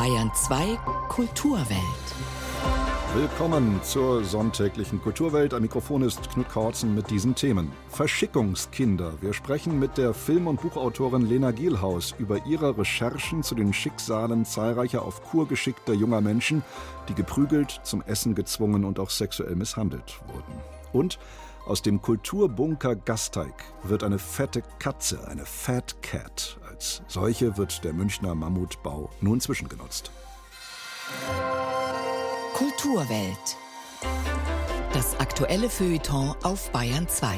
Bayern 2 Kulturwelt. Willkommen zur sonntäglichen Kulturwelt. Am Mikrofon ist Knut Kautzen mit diesen Themen. Verschickungskinder. Wir sprechen mit der Film- und Buchautorin Lena Gielhaus über ihre Recherchen zu den Schicksalen zahlreicher auf Kur geschickter junger Menschen, die geprügelt, zum Essen gezwungen und auch sexuell misshandelt wurden. Und aus dem Kulturbunker Gasteig wird eine fette Katze, eine Fat Cat. Als solche wird der Münchner Mammutbau nun zwischengenutzt. Kulturwelt. Das aktuelle Feuilleton auf Bayern 2.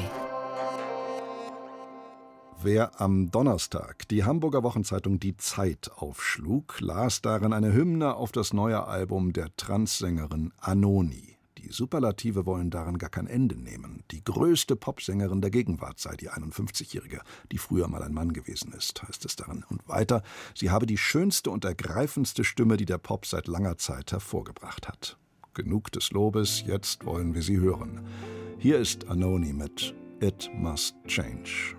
Wer am Donnerstag die Hamburger Wochenzeitung Die Zeit aufschlug, las darin eine Hymne auf das neue Album der Transsängerin Anoni. Die Superlative wollen daran gar kein Ende nehmen. Die größte Popsängerin der Gegenwart sei die 51-Jährige, die früher mal ein Mann gewesen ist, heißt es darin. Und weiter, sie habe die schönste und ergreifendste Stimme, die der Pop seit langer Zeit hervorgebracht hat. Genug des Lobes, jetzt wollen wir sie hören. Hier ist Anoni mit It Must Change.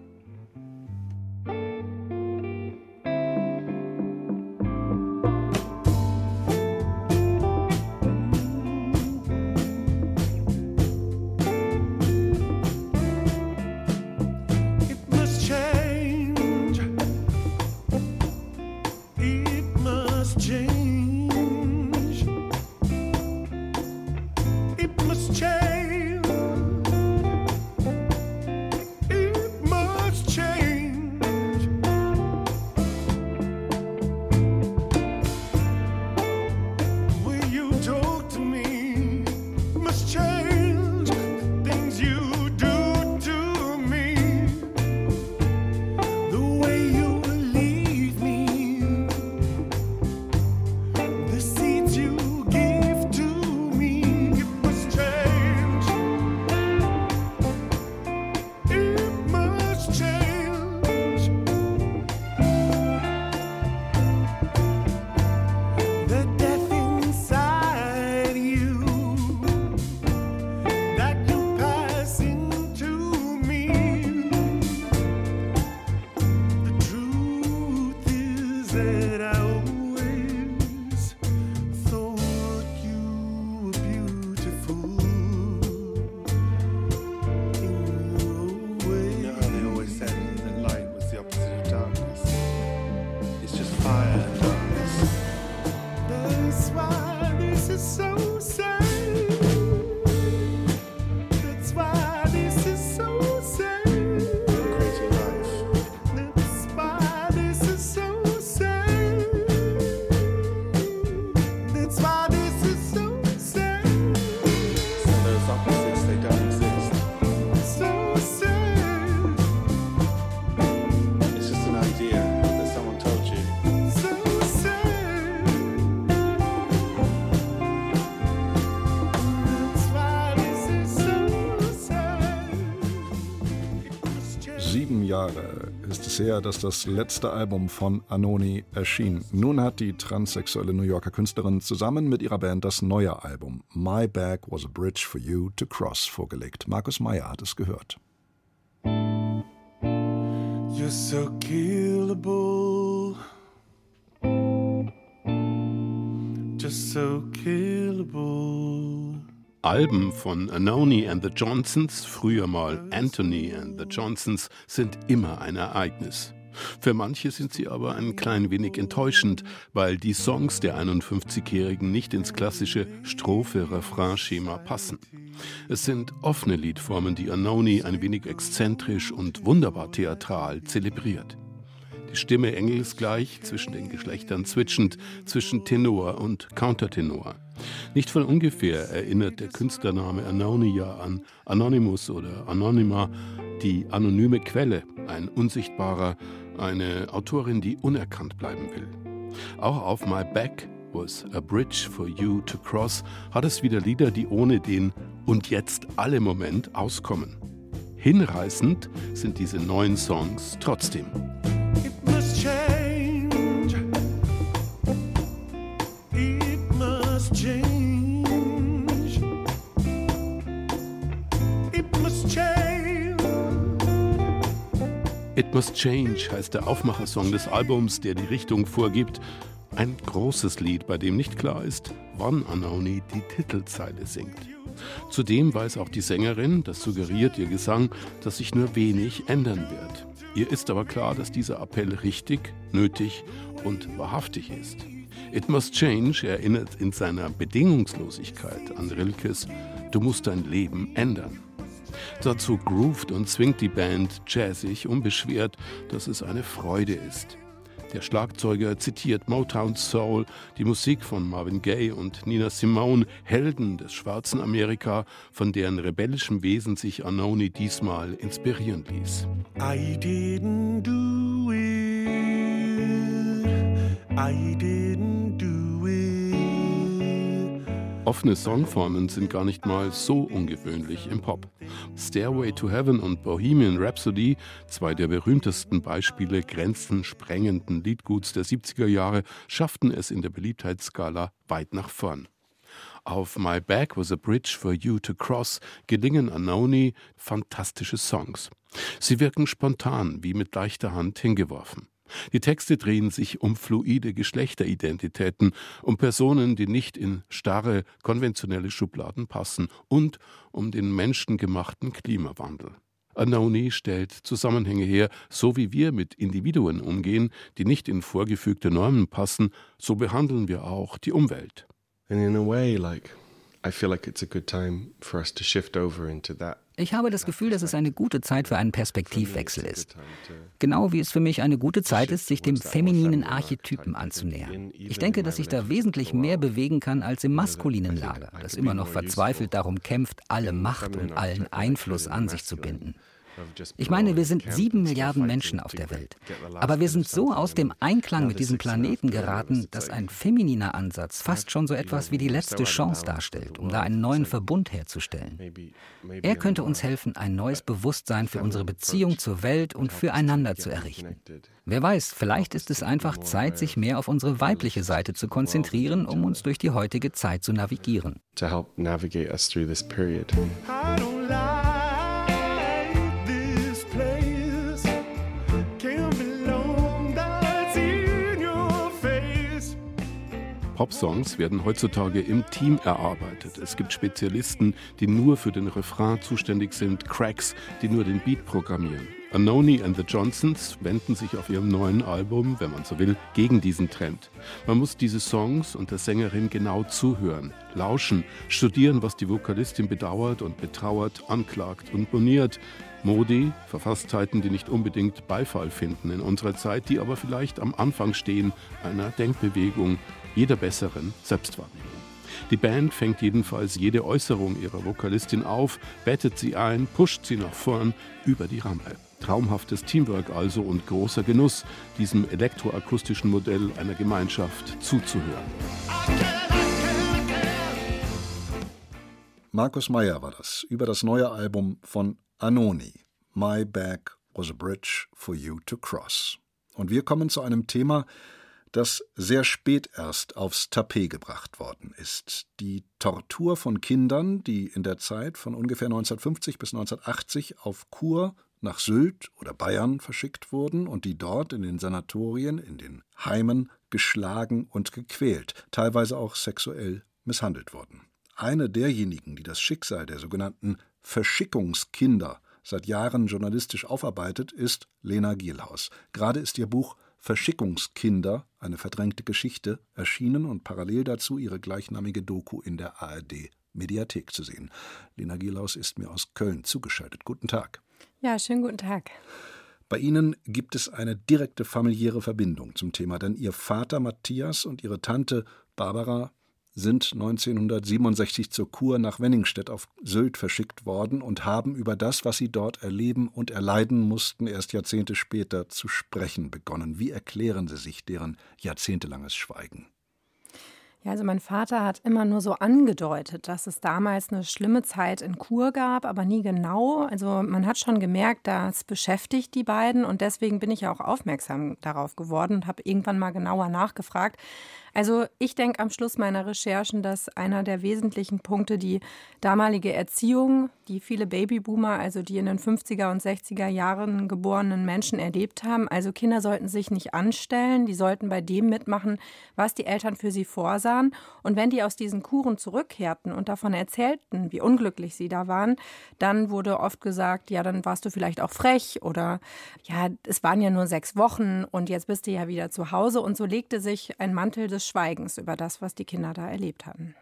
Es her, dass das letzte Album von Anoni erschien. Nun hat die transsexuelle New Yorker Künstlerin zusammen mit ihrer Band das neue Album My Bag Was a Bridge for You to Cross vorgelegt. Markus Meyer hat es gehört. You're so killable. Just so killable. Alben von Anoni and the Johnsons, früher mal Anthony and the Johnsons, sind immer ein Ereignis. Für manche sind sie aber ein klein wenig enttäuschend, weil die Songs der 51-Jährigen nicht ins klassische Strophe-Refrain-Schema passen. Es sind offene Liedformen, die Anoni ein wenig exzentrisch und wunderbar theatral zelebriert. Die Stimme engelsgleich, zwischen den Geschlechtern zwitschend, zwischen Tenor und Countertenor. Nicht von ungefähr erinnert der Künstlername Anonia an Anonymous oder Anonyma, die anonyme Quelle, ein Unsichtbarer, eine Autorin, die unerkannt bleiben will. Auch auf My Back was a Bridge for You to Cross hat es wieder Lieder, die ohne den und jetzt alle Moment auskommen. Hinreißend sind diese neuen Songs trotzdem. It Must Change heißt der Aufmachersong des Albums, der die Richtung vorgibt. Ein großes Lied, bei dem nicht klar ist, wann Anoni die Titelzeile singt. Zudem weiß auch die Sängerin, das suggeriert ihr Gesang, dass sich nur wenig ändern wird. Ihr ist aber klar, dass dieser Appell richtig, nötig und wahrhaftig ist. It Must Change erinnert in seiner Bedingungslosigkeit an Rilkes Du musst dein Leben ändern. Dazu groovt und zwingt die Band jazzig unbeschwert, dass es eine Freude ist. Der Schlagzeuger zitiert Motown Soul, die Musik von Marvin Gaye und Nina Simone, Helden des schwarzen Amerika, von deren rebellischem Wesen sich Anoni diesmal inspirieren ließ. I didn't do it. I didn't. Offene Songformen sind gar nicht mal so ungewöhnlich im Pop. Stairway to Heaven und Bohemian Rhapsody, zwei der berühmtesten Beispiele grenzensprengenden Liedguts der 70er Jahre, schafften es in der Beliebtheitsskala weit nach vorn. Auf My Back Was a Bridge for You to Cross gelingen Anoni fantastische Songs. Sie wirken spontan, wie mit leichter Hand hingeworfen. Die Texte drehen sich um fluide Geschlechteridentitäten, um Personen, die nicht in starre, konventionelle Schubladen passen und um den menschengemachten Klimawandel. Anoni stellt Zusammenhänge her, so wie wir mit Individuen umgehen, die nicht in vorgefügte Normen passen, so behandeln wir auch die Umwelt. And in a way, like I feel like it's a good time for us to shift over into that ich habe das Gefühl, dass es eine gute Zeit für einen Perspektivwechsel ist. Genau wie es für mich eine gute Zeit ist, sich dem femininen Archetypen anzunähern. Ich denke, dass ich da wesentlich mehr bewegen kann als im maskulinen Lager, das immer noch verzweifelt darum kämpft, alle Macht und allen Einfluss an sich zu binden. Ich meine, wir sind sieben Milliarden Menschen auf der Welt. Aber wir sind so aus dem Einklang mit diesem Planeten geraten, dass ein femininer Ansatz fast schon so etwas wie die letzte Chance darstellt, um da einen neuen Verbund herzustellen. Er könnte uns helfen, ein neues Bewusstsein für unsere Beziehung zur Welt und füreinander zu errichten. Wer weiß, vielleicht ist es einfach Zeit, sich mehr auf unsere weibliche Seite zu konzentrieren, um uns durch die heutige Zeit zu navigieren. To help navigate us through this period. Popsongs werden heutzutage im Team erarbeitet. Es gibt Spezialisten, die nur für den Refrain zuständig sind, Cracks, die nur den Beat programmieren. Anoni and the Johnsons wenden sich auf ihrem neuen Album, wenn man so will, gegen diesen Trend. Man muss diese Songs und der Sängerin genau zuhören, lauschen, studieren, was die Vokalistin bedauert und betrauert, anklagt und moniert. Modi, Verfasstheiten, die nicht unbedingt Beifall finden in unserer Zeit, die aber vielleicht am Anfang stehen einer Denkbewegung jeder besseren Selbstwahrnehmung. Die Band fängt jedenfalls jede Äußerung ihrer Vokalistin auf, bettet sie ein, pusht sie nach vorn über die Rampe. Traumhaftes Teamwork also und großer Genuss, diesem elektroakustischen Modell einer Gemeinschaft zuzuhören. Markus Meyer war das über das neue Album von Anoni. My Back was a Bridge for You to Cross. Und wir kommen zu einem Thema, das sehr spät erst aufs Tapet gebracht worden ist. Die Tortur von Kindern, die in der Zeit von ungefähr 1950 bis 1980 auf Kur nach Sylt oder Bayern verschickt wurden und die dort in den Sanatorien, in den Heimen geschlagen und gequält, teilweise auch sexuell misshandelt wurden. Eine derjenigen, die das Schicksal der sogenannten Verschickungskinder seit Jahren journalistisch aufarbeitet, ist Lena Gielhaus. Gerade ist ihr Buch Verschickungskinder, eine verdrängte Geschichte, erschienen und parallel dazu ihre gleichnamige Doku in der ARD Mediathek zu sehen. Lena Gielaus ist mir aus Köln zugeschaltet. Guten Tag. Ja, schönen guten Tag. Bei Ihnen gibt es eine direkte familiäre Verbindung zum Thema, denn Ihr Vater Matthias und Ihre Tante Barbara sind 1967 zur Kur nach Wenningstedt auf Sylt verschickt worden und haben über das, was sie dort erleben und erleiden mussten, erst Jahrzehnte später zu sprechen begonnen. Wie erklären Sie sich deren jahrzehntelanges Schweigen? Ja, also mein Vater hat immer nur so angedeutet, dass es damals eine schlimme Zeit in Kur gab, aber nie genau. Also man hat schon gemerkt, das beschäftigt die beiden und deswegen bin ich ja auch aufmerksam darauf geworden und habe irgendwann mal genauer nachgefragt. Also ich denke am Schluss meiner Recherchen, dass einer der wesentlichen Punkte die damalige Erziehung, die viele Babyboomer, also die in den 50er und 60er Jahren geborenen Menschen erlebt haben. Also Kinder sollten sich nicht anstellen, die sollten bei dem mitmachen, was die Eltern für sie vorsahen. Und wenn die aus diesen Kuren zurückkehrten und davon erzählten, wie unglücklich sie da waren, dann wurde oft gesagt, ja, dann warst du vielleicht auch frech oder ja, es waren ja nur sechs Wochen und jetzt bist du ja wieder zu Hause. Und so legte sich ein Mantel des Schweigens über das, was die Kinder da erlebt hatten.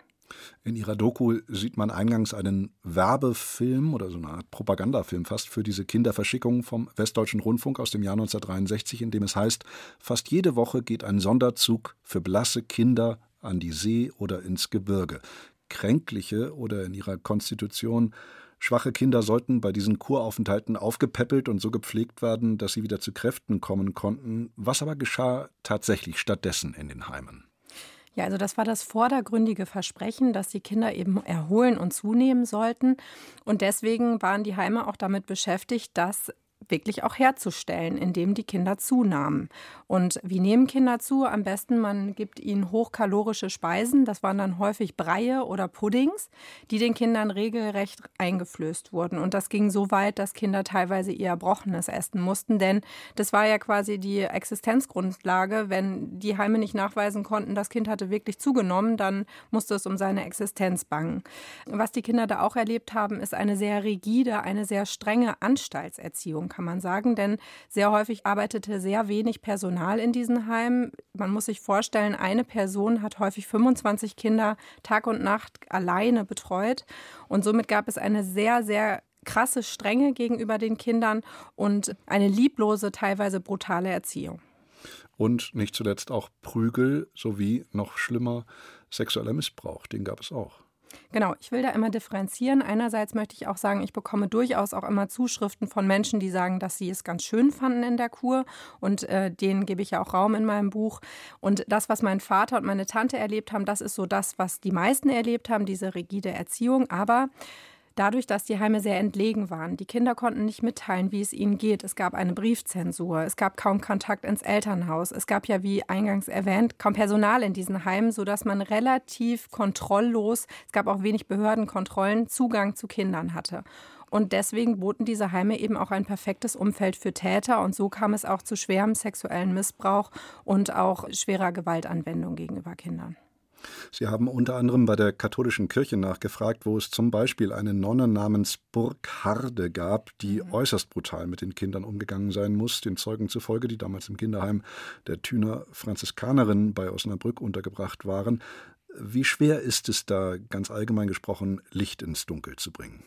In ihrer Doku sieht man eingangs einen Werbefilm oder so eine Art Propagandafilm fast für diese Kinderverschickung vom Westdeutschen Rundfunk aus dem Jahr 1963, in dem es heißt, fast jede Woche geht ein Sonderzug für blasse Kinder an die See oder ins Gebirge. Kränkliche oder in ihrer Konstitution schwache Kinder sollten bei diesen Kuraufenthalten aufgepäppelt und so gepflegt werden, dass sie wieder zu Kräften kommen konnten. Was aber geschah tatsächlich stattdessen in den Heimen? Ja, also das war das vordergründige Versprechen, dass die Kinder eben erholen und zunehmen sollten. Und deswegen waren die Heime auch damit beschäftigt, dass wirklich auch herzustellen, indem die Kinder zunahmen. Und wie nehmen Kinder zu? Am besten, man gibt ihnen hochkalorische Speisen. Das waren dann häufig Breie oder Puddings, die den Kindern regelrecht eingeflößt wurden. Und das ging so weit, dass Kinder teilweise ihr Erbrochenes essen mussten, denn das war ja quasi die Existenzgrundlage. Wenn die Heime nicht nachweisen konnten, das Kind hatte wirklich zugenommen, dann musste es um seine Existenz bangen. Was die Kinder da auch erlebt haben, ist eine sehr rigide, eine sehr strenge Anstaltserziehung kann man sagen, denn sehr häufig arbeitete sehr wenig Personal in diesen Heimen. Man muss sich vorstellen, eine Person hat häufig 25 Kinder Tag und Nacht alleine betreut und somit gab es eine sehr, sehr krasse Strenge gegenüber den Kindern und eine lieblose, teilweise brutale Erziehung. Und nicht zuletzt auch Prügel sowie noch schlimmer sexueller Missbrauch, den gab es auch. Genau, ich will da immer differenzieren. Einerseits möchte ich auch sagen, ich bekomme durchaus auch immer Zuschriften von Menschen, die sagen, dass sie es ganz schön fanden in der Kur. Und äh, denen gebe ich ja auch Raum in meinem Buch. Und das, was mein Vater und meine Tante erlebt haben, das ist so das, was die meisten erlebt haben, diese rigide Erziehung. Aber dadurch, dass die Heime sehr entlegen waren. Die Kinder konnten nicht mitteilen, wie es ihnen geht. Es gab eine Briefzensur, es gab kaum Kontakt ins Elternhaus. Es gab ja, wie eingangs erwähnt, kaum Personal in diesen Heimen, sodass man relativ kontrolllos, es gab auch wenig Behördenkontrollen, Zugang zu Kindern hatte. Und deswegen boten diese Heime eben auch ein perfektes Umfeld für Täter. Und so kam es auch zu schwerem sexuellen Missbrauch und auch schwerer Gewaltanwendung gegenüber Kindern. Sie haben unter anderem bei der katholischen Kirche nachgefragt, wo es zum Beispiel eine Nonne namens Burgharde gab, die mhm. äußerst brutal mit den Kindern umgegangen sein muss, den Zeugen zufolge, die damals im Kinderheim der Thüner Franziskanerinnen bei Osnabrück untergebracht waren. Wie schwer ist es da, ganz allgemein gesprochen, Licht ins Dunkel zu bringen?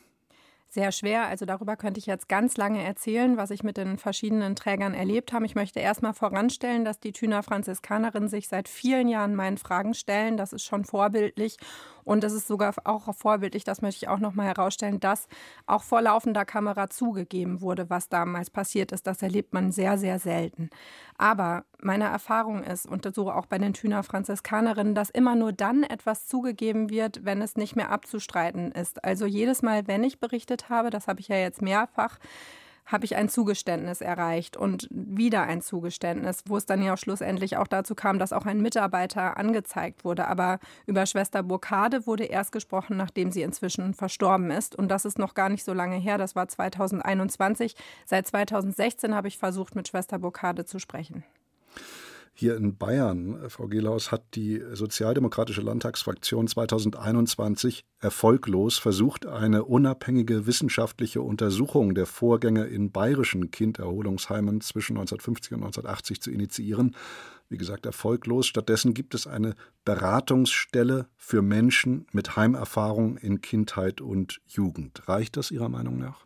Sehr schwer. Also darüber könnte ich jetzt ganz lange erzählen, was ich mit den verschiedenen Trägern erlebt habe. Ich möchte erstmal voranstellen, dass die Thüner Franziskanerinnen sich seit vielen Jahren meinen Fragen stellen. Das ist schon vorbildlich und es ist sogar auch vorbildlich, das möchte ich auch noch mal herausstellen, dass auch vor laufender Kamera zugegeben wurde, was damals passiert ist. Das erlebt man sehr, sehr selten. Aber meine Erfahrung ist, und so auch bei den Thüner Franziskanerinnen, dass immer nur dann etwas zugegeben wird, wenn es nicht mehr abzustreiten ist. Also jedes Mal, wenn ich berichtet habe, das habe ich ja jetzt mehrfach, habe ich ein Zugeständnis erreicht und wieder ein Zugeständnis, wo es dann ja auch schlussendlich auch dazu kam, dass auch ein Mitarbeiter angezeigt wurde. Aber über Schwester Burkade wurde erst gesprochen, nachdem sie inzwischen verstorben ist. Und das ist noch gar nicht so lange her. Das war 2021. Seit 2016 habe ich versucht, mit Schwester Burkade zu sprechen. Hier in Bayern, äh, Frau Gelaus, hat die sozialdemokratische Landtagsfraktion 2021 erfolglos versucht, eine unabhängige wissenschaftliche Untersuchung der Vorgänge in bayerischen Kinderholungsheimen zwischen 1950 und 1980 zu initiieren. Wie gesagt, erfolglos. Stattdessen gibt es eine Beratungsstelle für Menschen mit Heimerfahrung in Kindheit und Jugend. Reicht das Ihrer Meinung nach?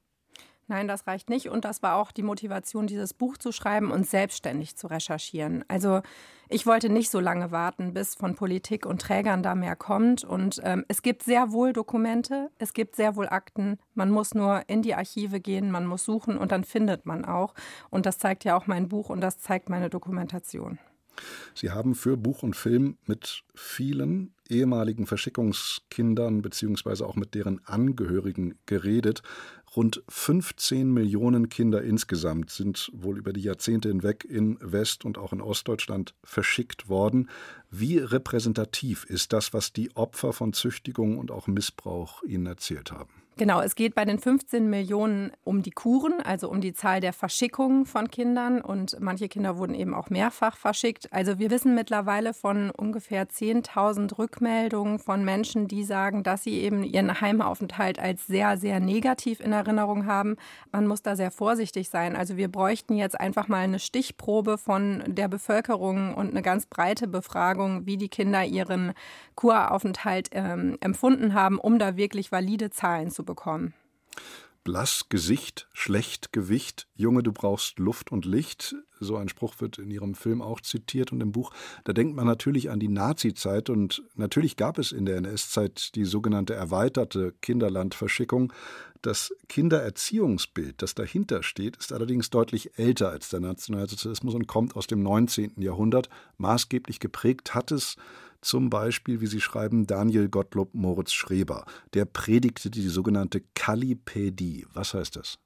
Nein, das reicht nicht. Und das war auch die Motivation, dieses Buch zu schreiben und selbstständig zu recherchieren. Also ich wollte nicht so lange warten, bis von Politik und Trägern da mehr kommt. Und ähm, es gibt sehr wohl Dokumente, es gibt sehr wohl Akten. Man muss nur in die Archive gehen, man muss suchen und dann findet man auch. Und das zeigt ja auch mein Buch und das zeigt meine Dokumentation. Sie haben für Buch und Film mit vielen ehemaligen Verschickungskindern beziehungsweise auch mit deren Angehörigen geredet. Rund 15 Millionen Kinder insgesamt sind wohl über die Jahrzehnte hinweg in West- und auch in Ostdeutschland verschickt worden. Wie repräsentativ ist das, was die Opfer von Züchtigung und auch Missbrauch Ihnen erzählt haben? Genau, es geht bei den 15 Millionen um die Kuren, also um die Zahl der Verschickungen von Kindern. Und manche Kinder wurden eben auch mehrfach verschickt. Also wir wissen mittlerweile von ungefähr 10.000 Rückmeldungen von Menschen, die sagen, dass sie eben ihren Heimaufenthalt als sehr, sehr negativ in Erinnerung haben. Man muss da sehr vorsichtig sein. Also wir bräuchten jetzt einfach mal eine Stichprobe von der Bevölkerung und eine ganz breite Befragung, wie die Kinder ihren Kuraufenthalt ähm, empfunden haben, um da wirklich valide Zahlen zu bekommen. Blass Gesicht, schlecht Gewicht, Junge, du brauchst Luft und Licht. So ein Spruch wird in Ihrem Film auch zitiert und im Buch. Da denkt man natürlich an die Nazi-Zeit und natürlich gab es in der NS-Zeit die sogenannte erweiterte Kinderlandverschickung. Das Kindererziehungsbild, das dahinter steht, ist allerdings deutlich älter als der Nationalsozialismus und kommt aus dem 19. Jahrhundert. Maßgeblich geprägt hat es zum Beispiel, wie Sie schreiben, Daniel Gottlob Moritz Schreber. Der predigte die sogenannte Kalipädie. Was heißt das?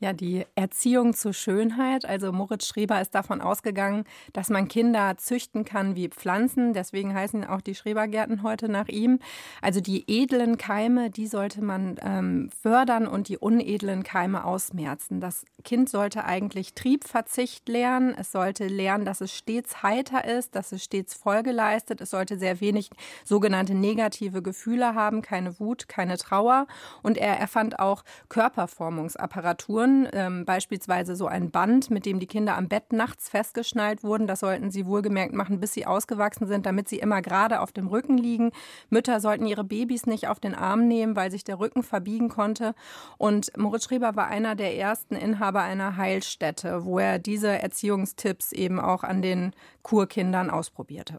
Ja, die Erziehung zur Schönheit. Also Moritz Schreber ist davon ausgegangen, dass man Kinder züchten kann wie Pflanzen. Deswegen heißen auch die Schrebergärten heute nach ihm. Also die edlen Keime, die sollte man ähm, fördern und die unedlen Keime ausmerzen. Das Kind sollte eigentlich Triebverzicht lernen. Es sollte lernen, dass es stets heiter ist, dass es stets Folge leistet. Es sollte sehr wenig sogenannte negative Gefühle haben, keine Wut, keine Trauer. Und er erfand auch Körperformungsapparaturen Situationen, ähm, beispielsweise so ein Band, mit dem die Kinder am Bett nachts festgeschnallt wurden. Das sollten sie wohlgemerkt machen, bis sie ausgewachsen sind, damit sie immer gerade auf dem Rücken liegen. Mütter sollten ihre Babys nicht auf den Arm nehmen, weil sich der Rücken verbiegen konnte. Und Moritz Schreber war einer der ersten Inhaber einer Heilstätte, wo er diese Erziehungstipps eben auch an den Kurkindern ausprobierte.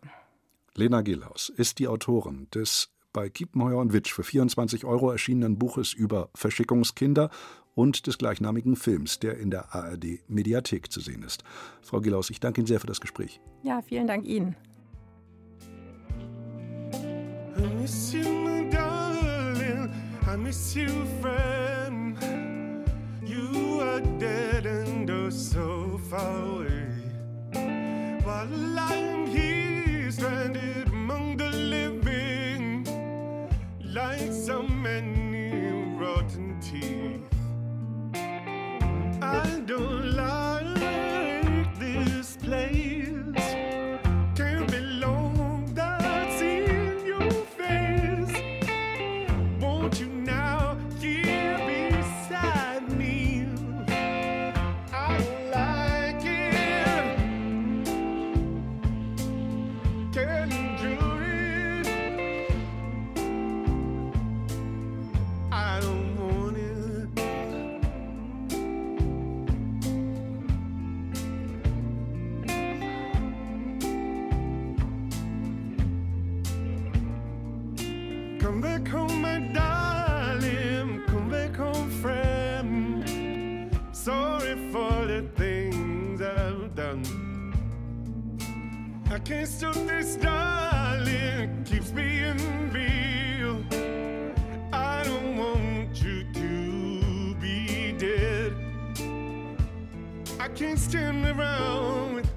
Lena Gilhaus ist die Autorin des bei Kiepenheuer und Witsch für 24 Euro erschienenen Buches über Verschickungskinder und des gleichnamigen Films, der in der ARD Mediathek zu sehen ist. Frau Gilaus, ich danke Ihnen sehr für das Gespräch. Ja, vielen Dank Ihnen. I miss you, my darling. I miss you, friend. You are dead and oh so far away. While I'm here stranded among the living, like so many rotten teeth. I don't like can't stop this, darling. Keeps being real. I don't want you to be dead. I can't stand around with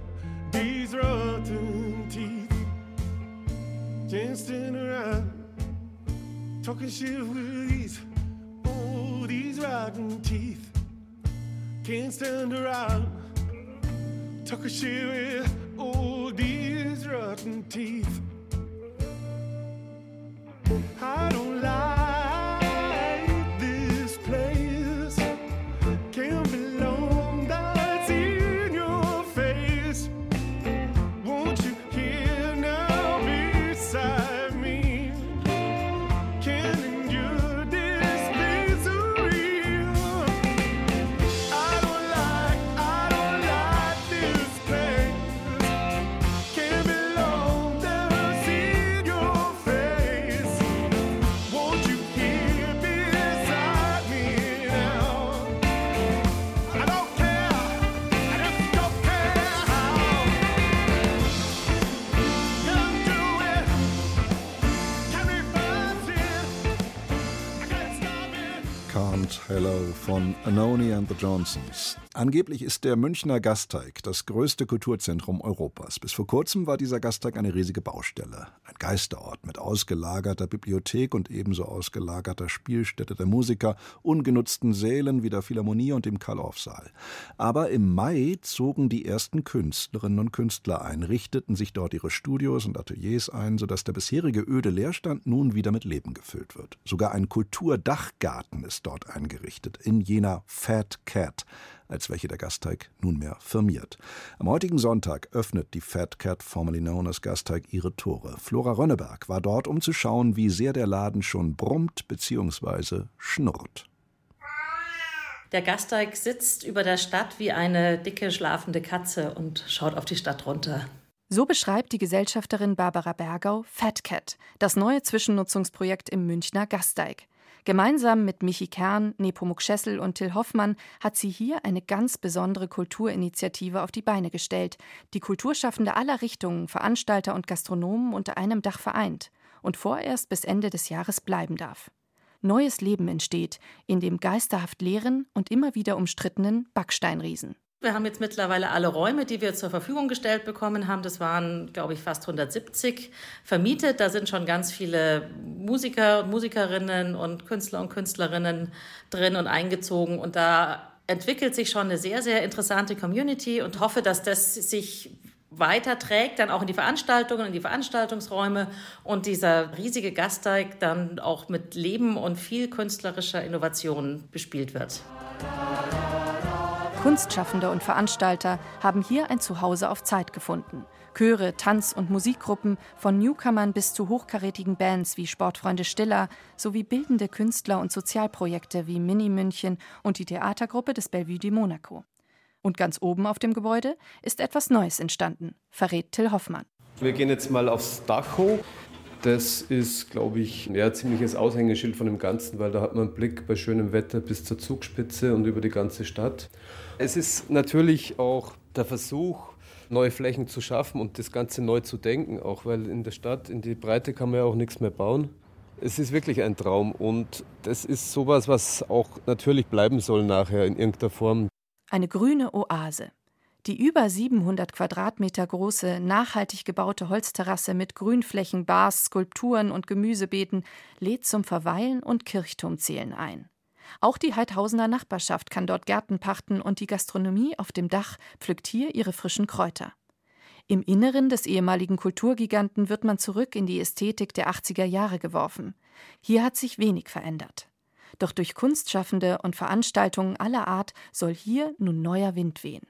these rotten teeth. Can't stand around talking shit with these, oh, these rotten teeth. Can't stand around talking shit with, oh, these rotten teeth. I don't lie. Und Hello von Anoni and the Johnsons. Angeblich ist der Münchner Gasteig das größte Kulturzentrum Europas. Bis vor kurzem war dieser Gasteig eine riesige Baustelle. Ein Geisterort mit ausgelagerter Bibliothek und ebenso ausgelagerter Spielstätte der Musiker, ungenutzten Sälen wie der Philharmonie und dem Karl-Orff-Saal. Aber im Mai zogen die ersten Künstlerinnen und Künstler ein, richteten sich dort ihre Studios und Ateliers ein, sodass der bisherige öde Leerstand nun wieder mit Leben gefüllt wird. Sogar ein Kulturdachgarten ist dort eingerichtet, in jener Fat Cat, als welche der Gasteig nunmehr firmiert. Am heutigen Sonntag öffnet die Fat Cat, formerly known as Gasteig, ihre Tore. Flora Rönneberg war dort, um zu schauen, wie sehr der Laden schon brummt bzw. schnurrt. Der Gasteig sitzt über der Stadt wie eine dicke schlafende Katze und schaut auf die Stadt runter. So beschreibt die Gesellschafterin Barbara Bergau Fat Cat, das neue Zwischennutzungsprojekt im Münchner Gasteig. Gemeinsam mit Michi Kern, Nepomuk Schessel und Till Hoffmann hat sie hier eine ganz besondere Kulturinitiative auf die Beine gestellt, die Kulturschaffende aller Richtungen, Veranstalter und Gastronomen unter einem Dach vereint und vorerst bis Ende des Jahres bleiben darf. Neues Leben entsteht in dem geisterhaft leeren und immer wieder umstrittenen Backsteinriesen. Wir haben jetzt mittlerweile alle Räume, die wir zur Verfügung gestellt bekommen haben. Das waren, glaube ich, fast 170 vermietet. Da sind schon ganz viele Musiker und Musikerinnen und Künstler und Künstlerinnen drin und eingezogen. Und da entwickelt sich schon eine sehr, sehr interessante Community und hoffe, dass das sich weiterträgt, dann auch in die Veranstaltungen, in die Veranstaltungsräume und dieser riesige Gasteig dann auch mit Leben und viel künstlerischer Innovation bespielt wird. Kunstschaffende und Veranstalter haben hier ein Zuhause auf Zeit gefunden. Chöre, Tanz- und Musikgruppen, von Newcomern bis zu hochkarätigen Bands wie Sportfreunde Stiller, sowie bildende Künstler und Sozialprojekte wie Mini München und die Theatergruppe des Bellevue de Monaco. Und ganz oben auf dem Gebäude ist etwas Neues entstanden, verrät Till Hoffmann. Wir gehen jetzt mal aufs Dach hoch. Das ist, glaube ich, ja, ziemliches Aushängeschild von dem Ganzen, weil da hat man einen Blick bei schönem Wetter bis zur Zugspitze und über die ganze Stadt. Es ist natürlich auch der Versuch, neue Flächen zu schaffen und das Ganze neu zu denken, auch weil in der Stadt, in die Breite kann man ja auch nichts mehr bauen. Es ist wirklich ein Traum und das ist sowas, was auch natürlich bleiben soll nachher in irgendeiner Form. Eine grüne Oase. Die über 700 Quadratmeter große, nachhaltig gebaute Holzterrasse mit Grünflächen, Bars, Skulpturen und Gemüsebeeten lädt zum Verweilen und Kirchturmzählen ein. Auch die Heidhausener Nachbarschaft kann dort Gärten pachten und die Gastronomie auf dem Dach pflückt hier ihre frischen Kräuter. Im Inneren des ehemaligen Kulturgiganten wird man zurück in die Ästhetik der 80er Jahre geworfen. Hier hat sich wenig verändert. Doch durch Kunstschaffende und Veranstaltungen aller Art soll hier nun neuer Wind wehen.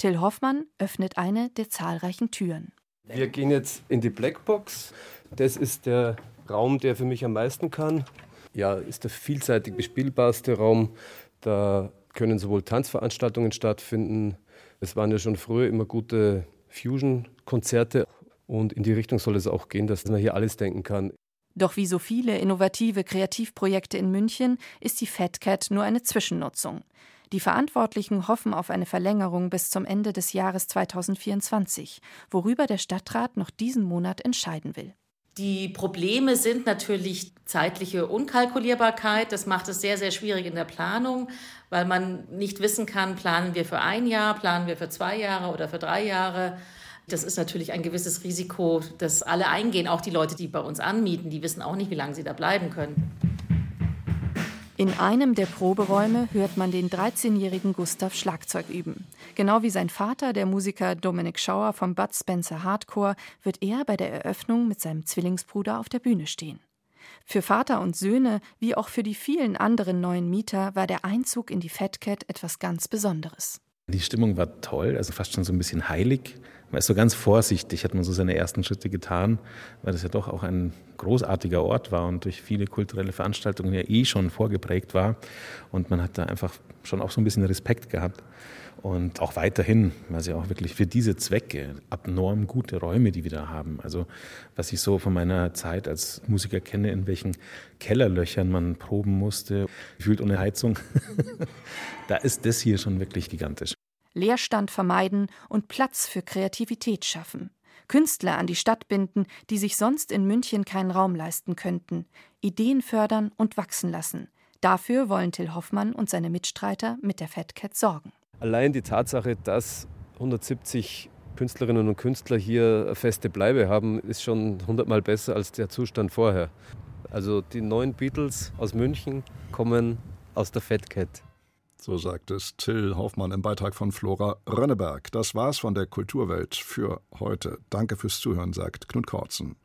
Till Hoffmann öffnet eine der zahlreichen Türen. Wir gehen jetzt in die Blackbox. Das ist der Raum, der für mich am meisten kann. Ja, ist der vielseitig bespielbarste Raum. Da können sowohl Tanzveranstaltungen stattfinden. Es waren ja schon früher immer gute Fusion-Konzerte. Und in die Richtung soll es auch gehen, dass man hier alles denken kann. Doch wie so viele innovative Kreativprojekte in München ist die Fat Cat nur eine Zwischennutzung. Die Verantwortlichen hoffen auf eine Verlängerung bis zum Ende des Jahres 2024, worüber der Stadtrat noch diesen Monat entscheiden will. Die Probleme sind natürlich zeitliche Unkalkulierbarkeit. Das macht es sehr, sehr schwierig in der Planung, weil man nicht wissen kann, planen wir für ein Jahr, planen wir für zwei Jahre oder für drei Jahre. Das ist natürlich ein gewisses Risiko, das alle eingehen, auch die Leute, die bei uns anmieten, die wissen auch nicht, wie lange sie da bleiben können. In einem der Proberäume hört man den 13-jährigen Gustav Schlagzeug üben. Genau wie sein Vater, der Musiker Dominic Schauer vom Bud Spencer Hardcore, wird er bei der Eröffnung mit seinem Zwillingsbruder auf der Bühne stehen. Für Vater und Söhne, wie auch für die vielen anderen neuen Mieter, war der Einzug in die Fat Cat etwas ganz Besonderes. Die Stimmung war toll, also fast schon so ein bisschen heilig. Man ist so ganz vorsichtig, hat man so seine ersten Schritte getan, weil das ja doch auch ein großartiger Ort war und durch viele kulturelle Veranstaltungen ja eh schon vorgeprägt war. Und man hat da einfach schon auch so ein bisschen Respekt gehabt. Und auch weiterhin, weil sie auch wirklich für diese Zwecke abnorm gute Räume, die wir da haben. Also was ich so von meiner Zeit als Musiker kenne, in welchen Kellerlöchern man proben musste, gefühlt ohne Heizung, da ist das hier schon wirklich gigantisch. Leerstand vermeiden und Platz für Kreativität schaffen. Künstler an die Stadt binden, die sich sonst in München keinen Raum leisten könnten. Ideen fördern und wachsen lassen. Dafür wollen Till Hoffmann und seine Mitstreiter mit der Fat Cat sorgen. Allein die Tatsache, dass 170 Künstlerinnen und Künstler hier feste Bleibe haben, ist schon hundertmal besser als der Zustand vorher. Also die neuen Beatles aus München kommen aus der Fat Cat. So sagt es Till Hoffmann im Beitrag von Flora Rönneberg. Das war's von der Kulturwelt für heute. Danke fürs Zuhören, sagt Knut Kortzen.